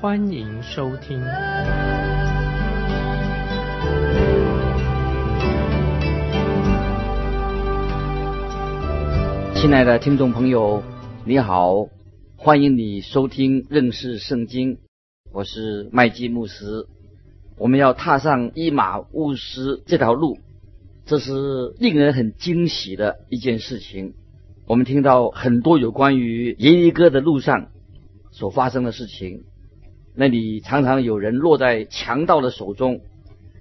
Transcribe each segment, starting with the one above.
欢迎收听。亲爱的听众朋友，你好，欢迎你收听认识圣经，我是麦基牧师。我们要踏上伊马乌斯这条路，这是令人很惊喜的一件事情。我们听到很多有关于耶利哥的路上所发生的事情，那里常常有人落在强盗的手中。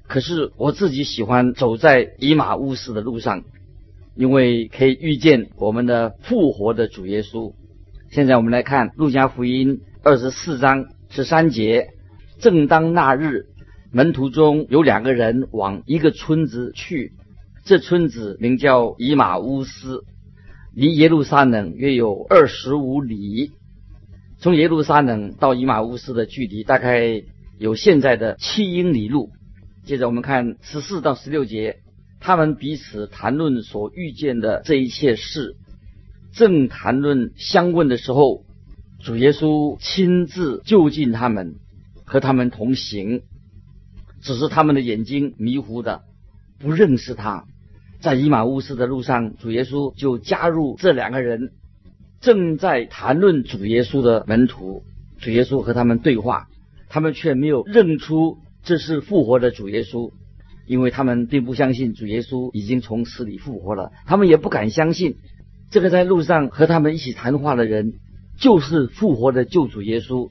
可是我自己喜欢走在以马乌斯的路上。因为可以遇见我们的复活的主耶稣。现在我们来看路加福音二十四章十三节。正当那日，门徒中有两个人往一个村子去，这村子名叫以马乌斯，离耶路撒冷约有二十五里。从耶路撒冷到以马乌斯的距离大概有现在的七英里路。接着我们看十四到十六节。他们彼此谈论所遇见的这一切事，正谈论相问的时候，主耶稣亲自就近他们，和他们同行。只是他们的眼睛迷糊的，不认识他。在以马乌斯的路上，主耶稣就加入这两个人正在谈论主耶稣的门徒。主耶稣和他们对话，他们却没有认出这是复活的主耶稣。因为他们并不相信主耶稣已经从死里复活了，他们也不敢相信这个在路上和他们一起谈话的人就是复活的救主耶稣。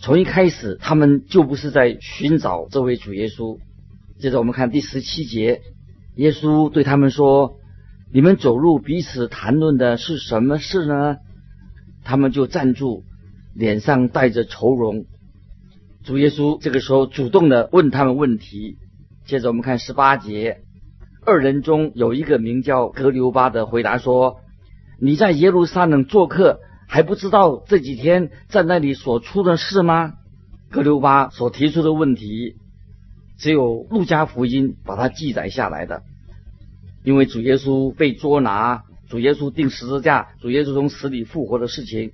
从一开始，他们就不是在寻找这位主耶稣。接着我们看第十七节，耶稣对他们说：“你们走路彼此谈论的是什么事呢？”他们就站住，脸上带着愁容。主耶稣这个时候主动的问他们问题。接着我们看十八节，二人中有一个名叫格留巴的回答说：“你在耶路撒冷做客，还不知道这几天在那里所出的事吗？”格留巴所提出的问题，只有路加福音把它记载下来的。因为主耶稣被捉拿，主耶稣钉十字架，主耶稣从死里复活的事情，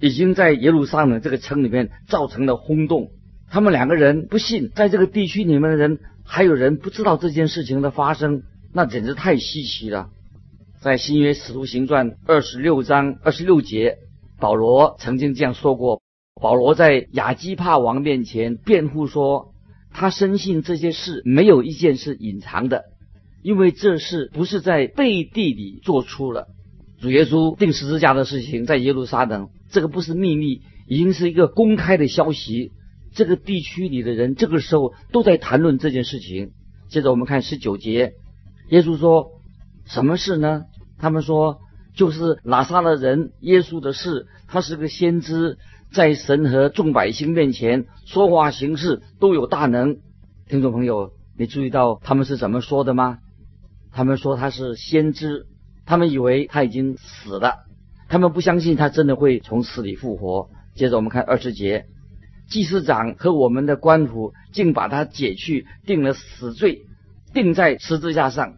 已经在耶路撒冷这个城里面造成了轰动。他们两个人不信，在这个地区里面的人。还有人不知道这件事情的发生，那简直太稀奇了。在新约使徒行传二十六章二十六节，保罗曾经这样说过：保罗在亚基帕王面前辩护说，他深信这些事没有一件是隐藏的，因为这事不是在背地里做出了。主耶稣钉十字架的事情在耶路撒冷，这个不是秘密，已经是一个公开的消息。这个地区里的人这个时候都在谈论这件事情。接着我们看十九节，耶稣说：“什么事呢？”他们说：“就是拿撒勒人耶稣的事。他是个先知，在神和众百姓面前说话行事都有大能。”听众朋友，你注意到他们是怎么说的吗？他们说他是先知，他们以为他已经死了，他们不相信他真的会从死里复活。接着我们看二十节。祭司长和我们的官府竟把他解去，定了死罪，定在十字架上。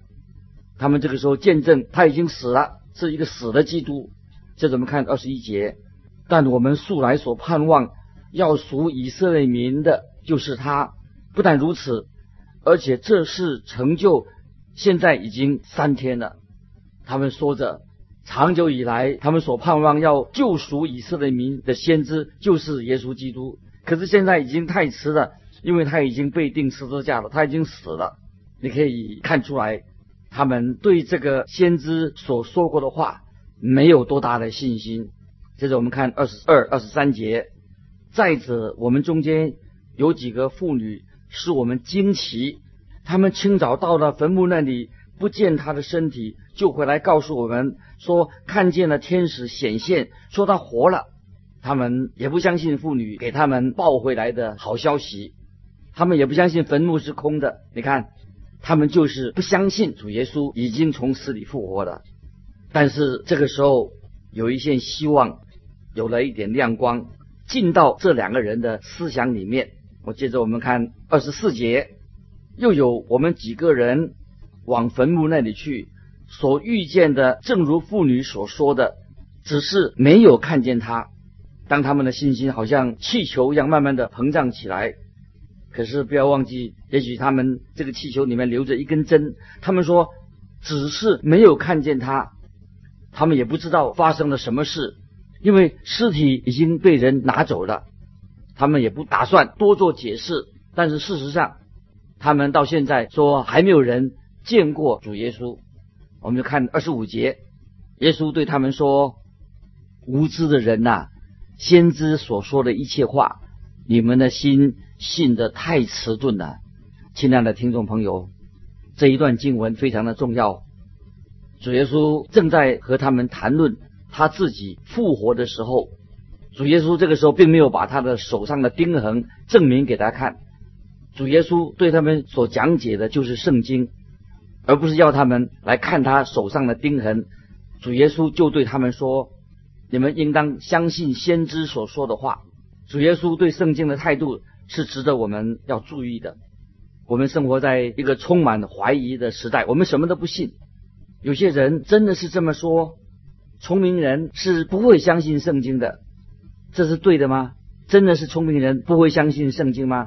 他们这个时候见证他已经死了，是一个死的基督。这怎么看二十一节？但我们素来所盼望要属以色列民的，就是他。不但如此，而且这事成就，现在已经三天了。他们说着，长久以来他们所盼望要救赎以色列民的先知，就是耶稣基督。可是现在已经太迟了，因为他已经被钉十字架了，他已经死了。你可以看出来，他们对这个先知所说过的话没有多大的信心。接着我们看二十二、二十三节。再者，我们中间有几个妇女使我们惊奇，他们清早到了坟墓那里，不见他的身体，就回来告诉我们说，看见了天使显现，说他活了。他们也不相信妇女给他们抱回来的好消息。他们也不相信坟墓是空的。你看，他们就是不相信主耶稣已经从死里复活了。但是这个时候，有一线希望，有了一点亮光，进到这两个人的思想里面。我接着我们看二十四节，又有我们几个人往坟墓那里去，所遇见的正如妇女所说的，只是没有看见他。当他们的信心好像气球一样慢慢的膨胀起来，可是不要忘记，也许他们这个气球里面留着一根针。他们说只是没有看见他，他们也不知道发生了什么事，因为尸体已经被人拿走了。他们也不打算多做解释，但是事实上，他们到现在说还没有人见过主耶稣。我们就看二十五节，耶稣对他们说：“无知的人呐！”先知所说的一切话，你们的心信得太迟钝了，亲爱的听众朋友，这一段经文非常的重要。主耶稣正在和他们谈论他自己复活的时候，主耶稣这个时候并没有把他的手上的钉痕证明给他看。主耶稣对他们所讲解的就是圣经，而不是要他们来看他手上的钉痕。主耶稣就对他们说。你们应当相信先知所说的话。主耶稣对圣经的态度是值得我们要注意的。我们生活在一个充满怀疑的时代，我们什么都不信。有些人真的是这么说：聪明人是不会相信圣经的，这是对的吗？真的是聪明人不会相信圣经吗？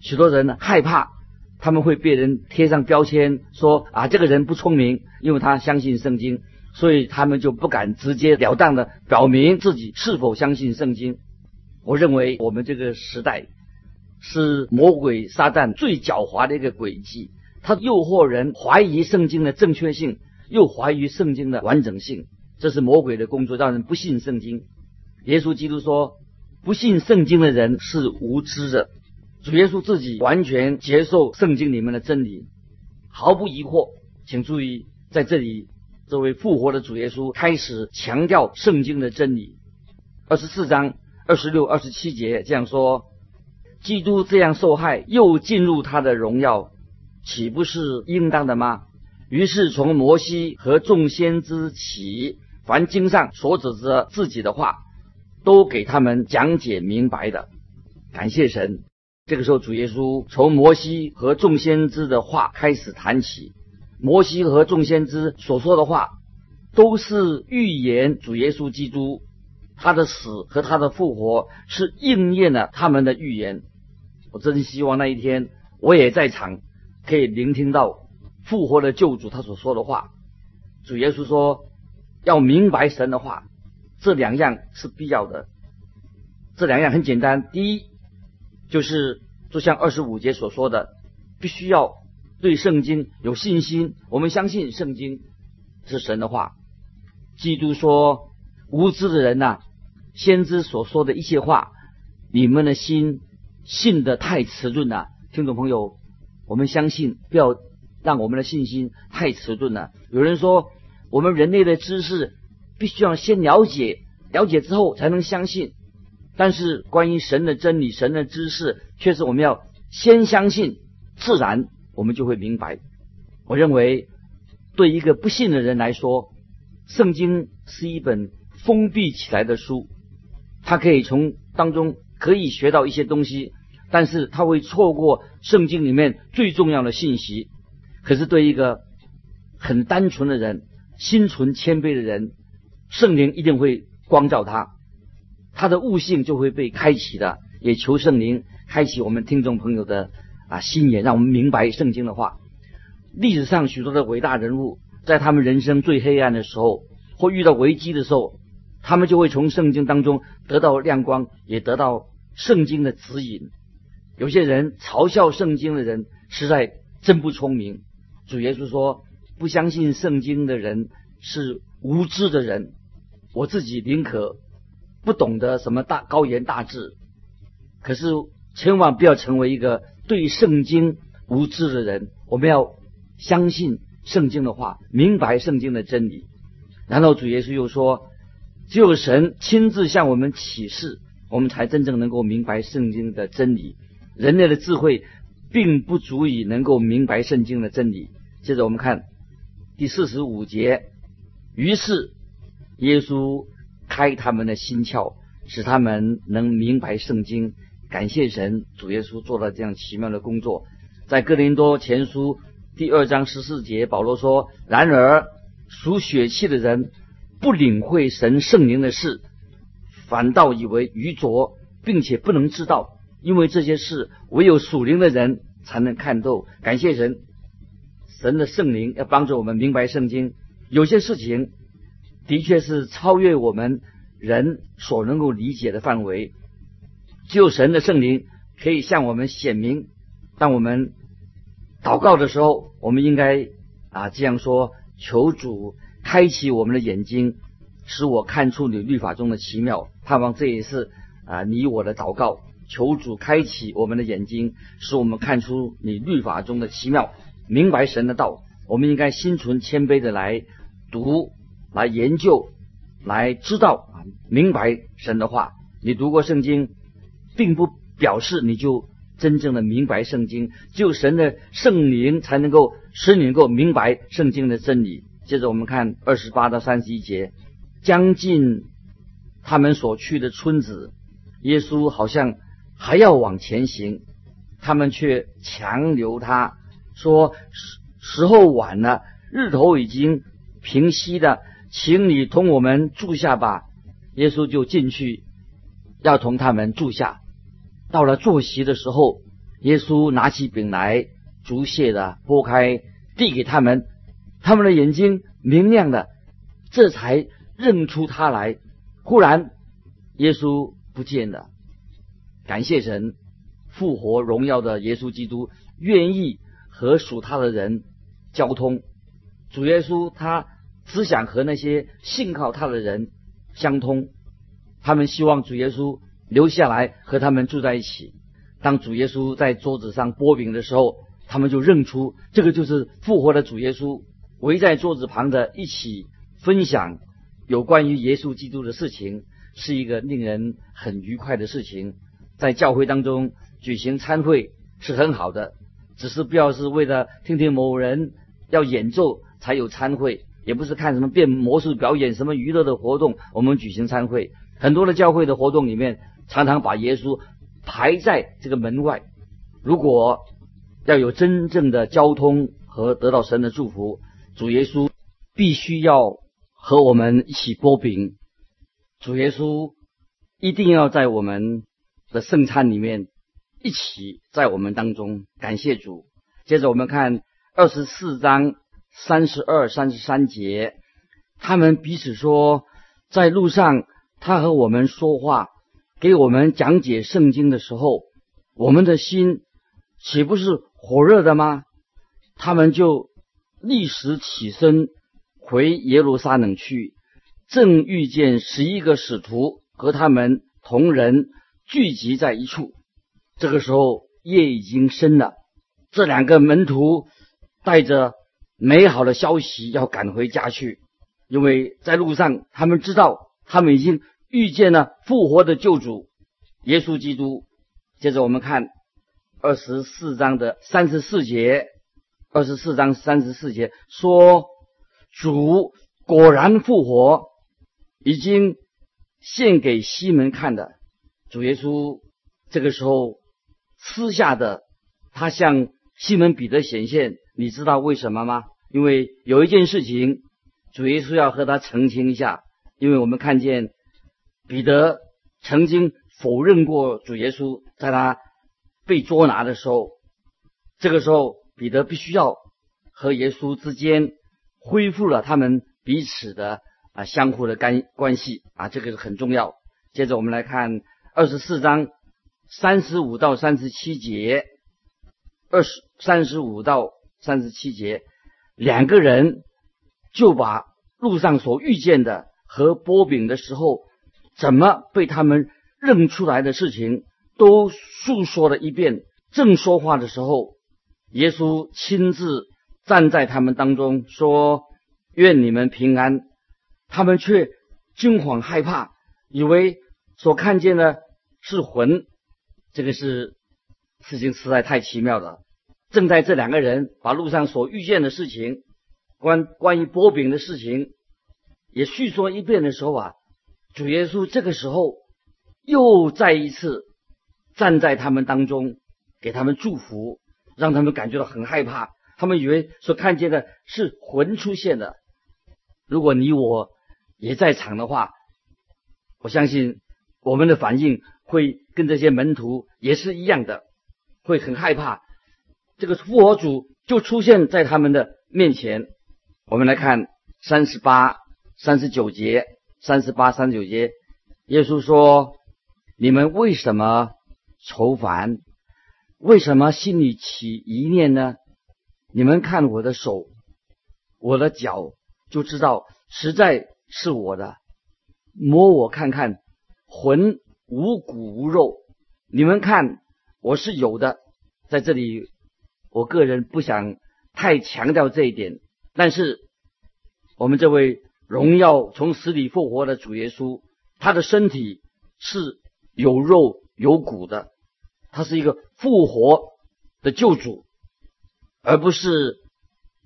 许多人呢害怕他们会被人贴上标签，说啊这个人不聪明，因为他相信圣经。所以他们就不敢直截了当的表明自己是否相信圣经。我认为我们这个时代是魔鬼撒旦最狡猾的一个诡计，他诱惑人怀疑圣经的正确性，又怀疑圣经的完整性。这是魔鬼的工作，让人不信圣经。耶稣基督说，不信圣经的人是无知的。主耶稣自己完全接受圣经里面的真理，毫不疑惑。请注意，在这里。这位复活的主耶稣开始强调圣经的真理。二十四章二十六、二十七节这样说：基督这样受害，又进入他的荣耀，岂不是应当的吗？于是从摩西和众先知起，凡经上所指着自己的话，都给他们讲解明白的。感谢神！这个时候，主耶稣从摩西和众先知的话开始谈起。摩西和众先知所说的话，都是预言主耶稣基督他的死和他的复活是应验了他们的预言。我真希望那一天我也在场，可以聆听到复活的救主他所说的话。主耶稣说，要明白神的话，这两样是必要的。这两样很简单，第一就是就像二十五节所说的，必须要。对圣经有信心，我们相信圣经是神的话。基督说：“无知的人呐，先知所说的一些话，你们的心信得太迟钝了。”听众朋友，我们相信，不要让我们的信心太迟钝了。有人说，我们人类的知识必须要先了解，了解之后才能相信。但是关于神的真理、神的知识，却是我们要先相信，自然。我们就会明白，我认为对一个不信的人来说，圣经是一本封闭起来的书，他可以从当中可以学到一些东西，但是他会错过圣经里面最重要的信息。可是对一个很单纯的人、心存谦卑的人，圣灵一定会光照他，他的悟性就会被开启的。也求圣灵开启我们听众朋友的。啊，心眼让我们明白圣经的话。历史上许多的伟大人物，在他们人生最黑暗的时候，或遇到危机的时候，他们就会从圣经当中得到亮光，也得到圣经的指引。有些人嘲笑圣经的人，实在真不聪明。主耶稣说，不相信圣经的人是无知的人。我自己宁可不懂得什么大高言大志，可是千万不要成为一个。对圣经无知的人，我们要相信圣经的话，明白圣经的真理。然后主耶稣又说：“只有神亲自向我们启示，我们才真正能够明白圣经的真理。人类的智慧并不足以能够明白圣经的真理。接着我们看第四十五节，于是耶稣开他们的心窍，使他们能明白圣经。感谢神，主耶稣做了这样奇妙的工作。在哥林多前书第二章十四节，保罗说：“然而属血气的人不领会神圣灵的事，反倒以为愚拙，并且不能知道，因为这些事唯有属灵的人才能看透。”感谢神，神的圣灵要帮助我们明白圣经。有些事情的确是超越我们人所能够理解的范围。只有神的圣灵可以向我们显明。当我们祷告的时候，我们应该啊这样说：求主开启我们的眼睛，使我看出你律法中的奇妙。盼望这也是啊你我的祷告。求主开启我们的眼睛，使我们看出你律法中的奇妙，明白神的道。我们应该心存谦卑的来读、来研究、来知道明白神的话。你读过圣经？并不表示你就真正的明白圣经，只有神的圣灵才能够使你能够明白圣经的真理。接着我们看二十八到三十一节，将近他们所去的村子，耶稣好像还要往前行，他们却强留他说时时候晚了，日头已经平息了，请你同我们住下吧。耶稣就进去。要同他们住下。到了坐席的时候，耶稣拿起饼来，逐谢的拨开，递给他们。他们的眼睛明亮的，这才认出他来。忽然，耶稣不见了。感谢神，复活荣耀的耶稣基督愿意和属他的人交通。主耶稣他只想和那些信靠他的人相通。他们希望主耶稣留下来和他们住在一起。当主耶稣在桌子上剥饼的时候，他们就认出这个就是复活的主耶稣。围在桌子旁的一起分享有关于耶稣基督的事情，是一个令人很愉快的事情。在教会当中举行参会是很好的，只是不要是为了听听某人要演奏才有参会，也不是看什么变魔术表演、什么娱乐的活动，我们举行参会。很多的教会的活动里面，常常把耶稣排在这个门外。如果要有真正的交通和得到神的祝福，主耶稣必须要和我们一起剥饼。主耶稣一定要在我们的圣餐里面一起在我们当中。感谢主。接着我们看二十四章三十二、三十三节，他们彼此说，在路上。他和我们说话，给我们讲解圣经的时候，我们的心岂不是火热的吗？他们就立时起身回耶路撒冷去，正遇见十一个使徒和他们同人聚集在一处。这个时候夜已经深了，这两个门徒带着美好的消息要赶回家去，因为在路上他们知道。他们已经遇见了复活的救主耶稣基督。接着我们看二十四章的三十四节，二十四章三十四节说：“主果然复活，已经献给西门看的。”主耶稣这个时候私下的，他向西门彼得显现。你知道为什么吗？因为有一件事情，主耶稣要和他澄清一下。因为我们看见彼得曾经否认过主耶稣，在他被捉拿的时候，这个时候彼得必须要和耶稣之间恢复了他们彼此的啊相互的干关系啊，这个是很重要。接着我们来看二十四章三十五到三十七节，二十三十五到三十七节，两个人就把路上所遇见的。和波饼的时候，怎么被他们认出来的事情都诉说了一遍。正说话的时候，耶稣亲自站在他们当中，说：“愿你们平安。”他们却惊慌害怕，以为所看见的是魂。这个是事情实在太奇妙了。正在这两个人把路上所遇见的事情，关关于波饼的事情，也叙说一遍的时候啊，主耶稣这个时候又再一次站在他们当中，给他们祝福，让他们感觉到很害怕。他们以为所看见的是魂出现的。如果你我也在场的话，我相信我们的反应会跟这些门徒也是一样的，会很害怕。这个复活主就出现在他们的面前。我们来看三十八、三十九节，三十八、三十九节，耶稣说：“你们为什么愁烦？为什么心里起疑念呢？你们看我的手，我的脚。”就知道实在是我的，摸我看看，魂无骨无肉，你们看我是有的。在这里，我个人不想太强调这一点，但是我们这位荣耀从死里复活的主耶稣，他的身体是有肉有骨的，他是一个复活的救主，而不是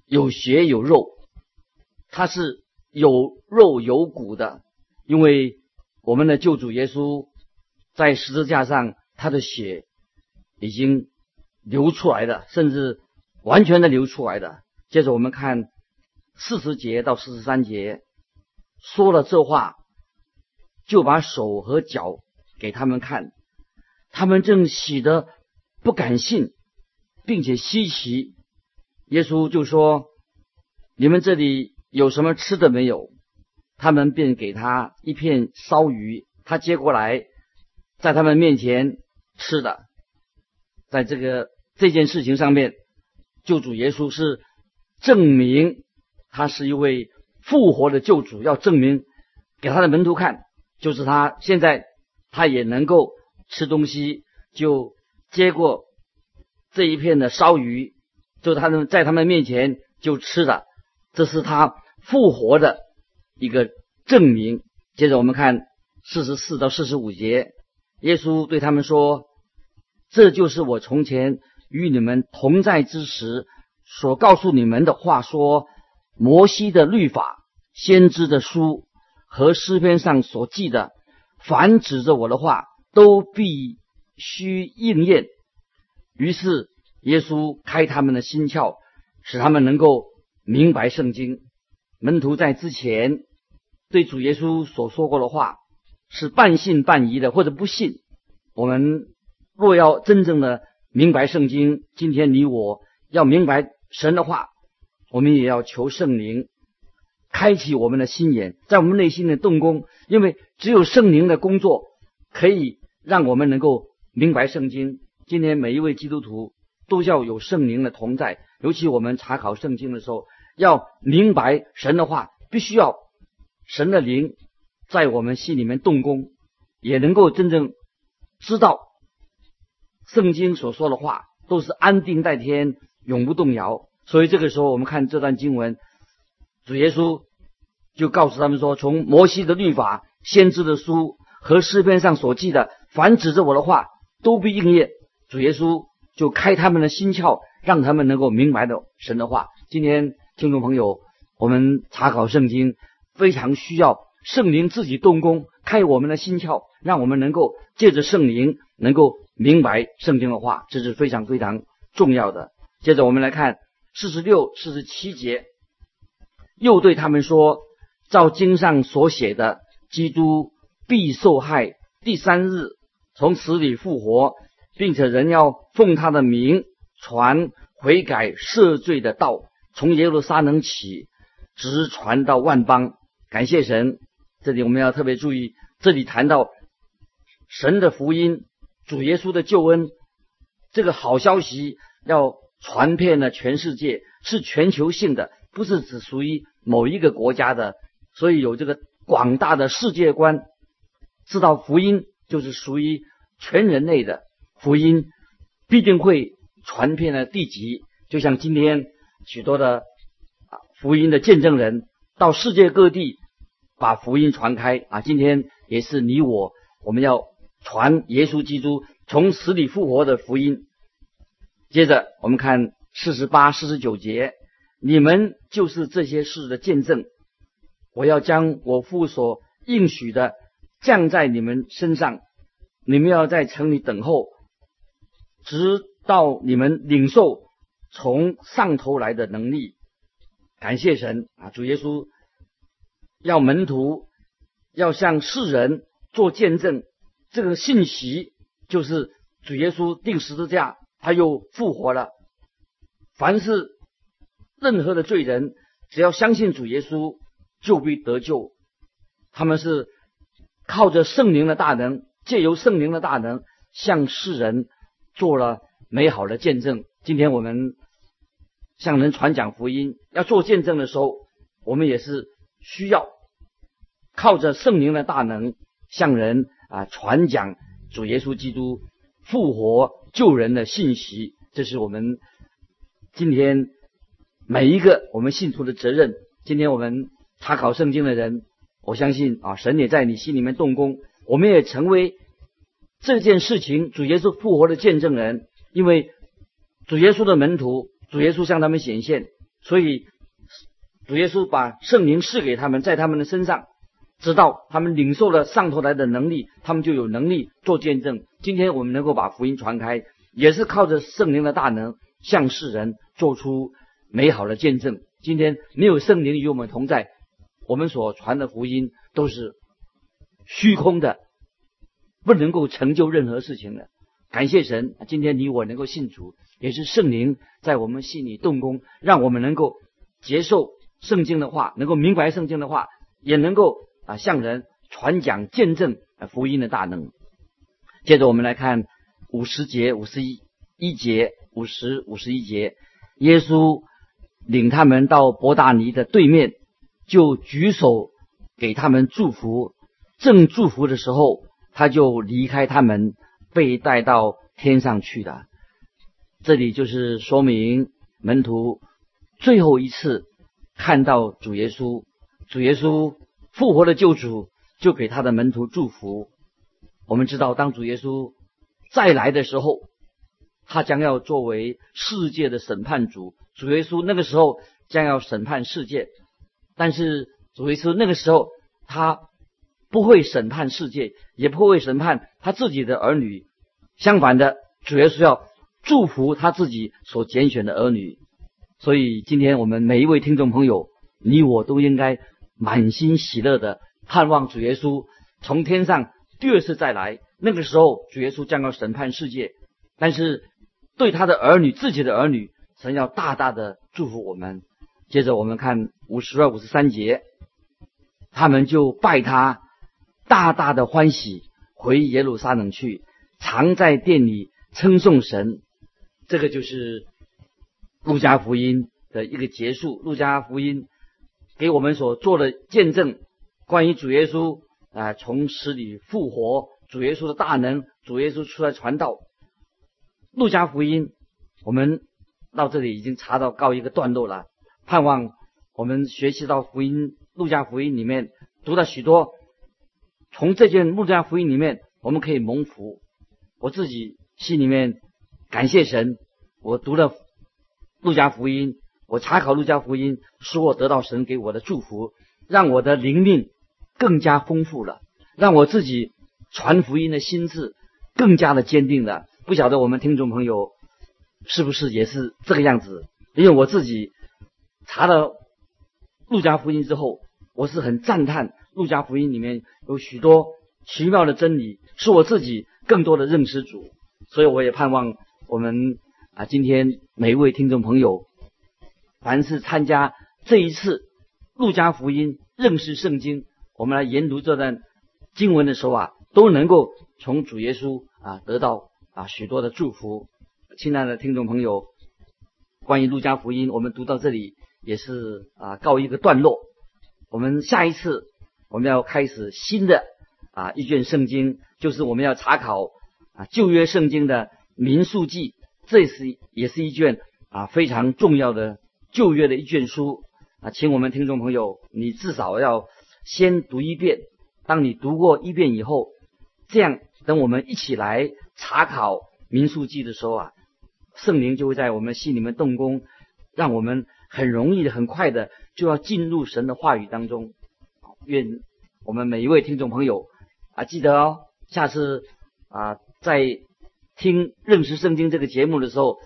有血有肉。他是有肉有骨的，因为我们的救主耶稣在十字架上，他的血已经流出来的，甚至完全的流出来的。接着我们看四十节到四十三节，说了这话，就把手和脚给他们看，他们正喜得不敢信，并且稀奇。耶稣就说：“你们这里。”有什么吃的没有？他们便给他一片烧鱼，他接过来，在他们面前吃的。在这个这件事情上面，救主耶稣是证明他是一位复活的救主，要证明给他的门徒看，就是他现在他也能够吃东西，就接过这一片的烧鱼，就他们在他们面前就吃了，这是他。复活的一个证明。接着我们看四十四到四十五节，耶稣对他们说：“这就是我从前与你们同在之时所告诉你们的话。说摩西的律法、先知的书和诗篇上所记的，凡指着我的话，都必须应验。”于是耶稣开他们的心窍，使他们能够明白圣经。门徒在之前对主耶稣所说过的话是半信半疑的，或者不信。我们若要真正的明白圣经，今天你我要明白神的话，我们也要求圣灵开启我们的心眼，在我们内心的动工。因为只有圣灵的工作可以让我们能够明白圣经。今天每一位基督徒都要有圣灵的同在，尤其我们查考圣经的时候。要明白神的话，必须要神的灵在我们心里面动工，也能够真正知道圣经所说的话都是安定在天，永不动摇。所以这个时候，我们看这段经文，主耶稣就告诉他们说：从摩西的律法、先知的书和诗篇上所记的，凡指着我的话，都必应验。主耶稣就开他们的心窍，让他们能够明白的神的话。今天。听众朋友，我们查考圣经非常需要圣灵自己动工，开我们的心窍，让我们能够借着圣灵能够明白圣经的话，这是非常非常重要的。接着我们来看四十六、四十七节，又对他们说：“照经上所写的，基督必受害，第三日从死里复活，并且人要奉他的名传悔改赦罪的道。”从耶路撒冷起，直传到万邦。感谢神！这里我们要特别注意，这里谈到神的福音、主耶稣的救恩，这个好消息要传遍了全世界，是全球性的，不是只属于某一个国家的。所以有这个广大的世界观，知道福音就是属于全人类的福音，必定会传遍了地极。就像今天。许多的啊福音的见证人到世界各地把福音传开啊！今天也是你我，我们要传耶稣基督从死里复活的福音。接着我们看四十八、四十九节，你们就是这些事的见证。我要将我父所应许的降在你们身上，你们要在城里等候，直到你们领受从上头来的能力。感谢神啊！主耶稣要门徒要向世人做见证，这个信息就是主耶稣定十字架，他又复活了。凡是任何的罪人，只要相信主耶稣，就必得救。他们是靠着圣灵的大能，借由圣灵的大能，向世人做了美好的见证。今天我们。向人传讲福音，要做见证的时候，我们也是需要靠着圣灵的大能，向人啊传讲主耶稣基督复活救人的信息。这是我们今天每一个我们信徒的责任。今天我们查考圣经的人，我相信啊，神也在你心里面动工，我们也成为这件事情主耶稣复活的见证人，因为主耶稣的门徒。主耶稣向他们显现，所以主耶稣把圣灵赐给他们，在他们的身上，直到他们领受了上头来的能力，他们就有能力做见证。今天我们能够把福音传开，也是靠着圣灵的大能，向世人做出美好的见证。今天没有圣灵与我们同在，我们所传的福音都是虚空的，不能够成就任何事情的。感谢神，今天你我能够信主。也是圣灵在我们心里动工，让我们能够接受圣经的话，能够明白圣经的话，也能够啊向人传讲见证福音的大能。接着我们来看五十节、五十一一节、五十五十一节，耶稣领他们到伯大尼的对面，就举手给他们祝福。正祝福的时候，他就离开他们，被带到天上去了。这里就是说明门徒最后一次看到主耶稣，主耶稣复活的救主，就给他的门徒祝福。我们知道，当主耶稣再来的时候，他将要作为世界的审判主。主耶稣那个时候将要审判世界，但是主耶稣那个时候他不会审判世界，也不会审判他自己的儿女。相反的，主耶稣要。祝福他自己所拣选的儿女，所以今天我们每一位听众朋友，你我都应该满心喜乐的盼望主耶稣从天上第二次再来。那个时候，主耶稣将要审判世界，但是对他的儿女、自己的儿女，神要大大的祝福我们。接着我们看五十二、五十三节，他们就拜他，大大的欢喜，回耶路撒冷去，常在殿里称颂神。这个就是路加福音的一个结束。路加福音给我们所做的见证，关于主耶稣啊从死里复活，主耶稣的大能，主耶稣出来传道。路加福音我们到这里已经查到告一个段落了。盼望我们学习到福音，路加福音里面读到许多，从这件路加福音里面我们可以蒙福。我自己心里面。感谢神，我读了路加福音，我查考路加福音，使我得到神给我的祝福，让我的灵命更加丰富了，让我自己传福音的心智更加的坚定了。不晓得我们听众朋友是不是也是这个样子？因为我自己查了路加福音之后，我是很赞叹路加福音里面有许多奇妙的真理，使我自己更多的认识主，所以我也盼望。我们啊，今天每一位听众朋友，凡是参加这一次路加福音认识圣经，我们来研读这段经文的时候啊，都能够从主耶稣啊得到啊许多的祝福。亲爱的听众朋友，关于路加福音，我们读到这里也是啊告一个段落。我们下一次我们要开始新的啊一卷圣经，就是我们要查考啊旧约圣经的。民数记，这是也是一卷啊非常重要的旧约的一卷书啊，请我们听众朋友，你至少要先读一遍。当你读过一遍以后，这样等我们一起来查考民数记的时候啊，圣灵就会在我们心里面动工，让我们很容易的、很快的就要进入神的话语当中。愿我们每一位听众朋友啊，记得哦，下次啊在听认识圣经这个节目的时候，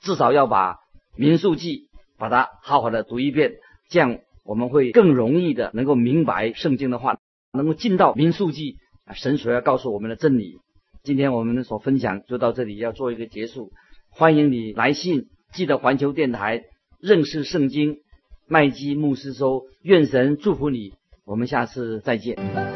至少要把民数记把它好好的读一遍，这样我们会更容易的能够明白圣经的话，能够进到民数记啊神所要告诉我们的真理。今天我们所分享就到这里，要做一个结束。欢迎你来信，记得环球电台认识圣经麦基牧师说，愿神祝福你。我们下次再见。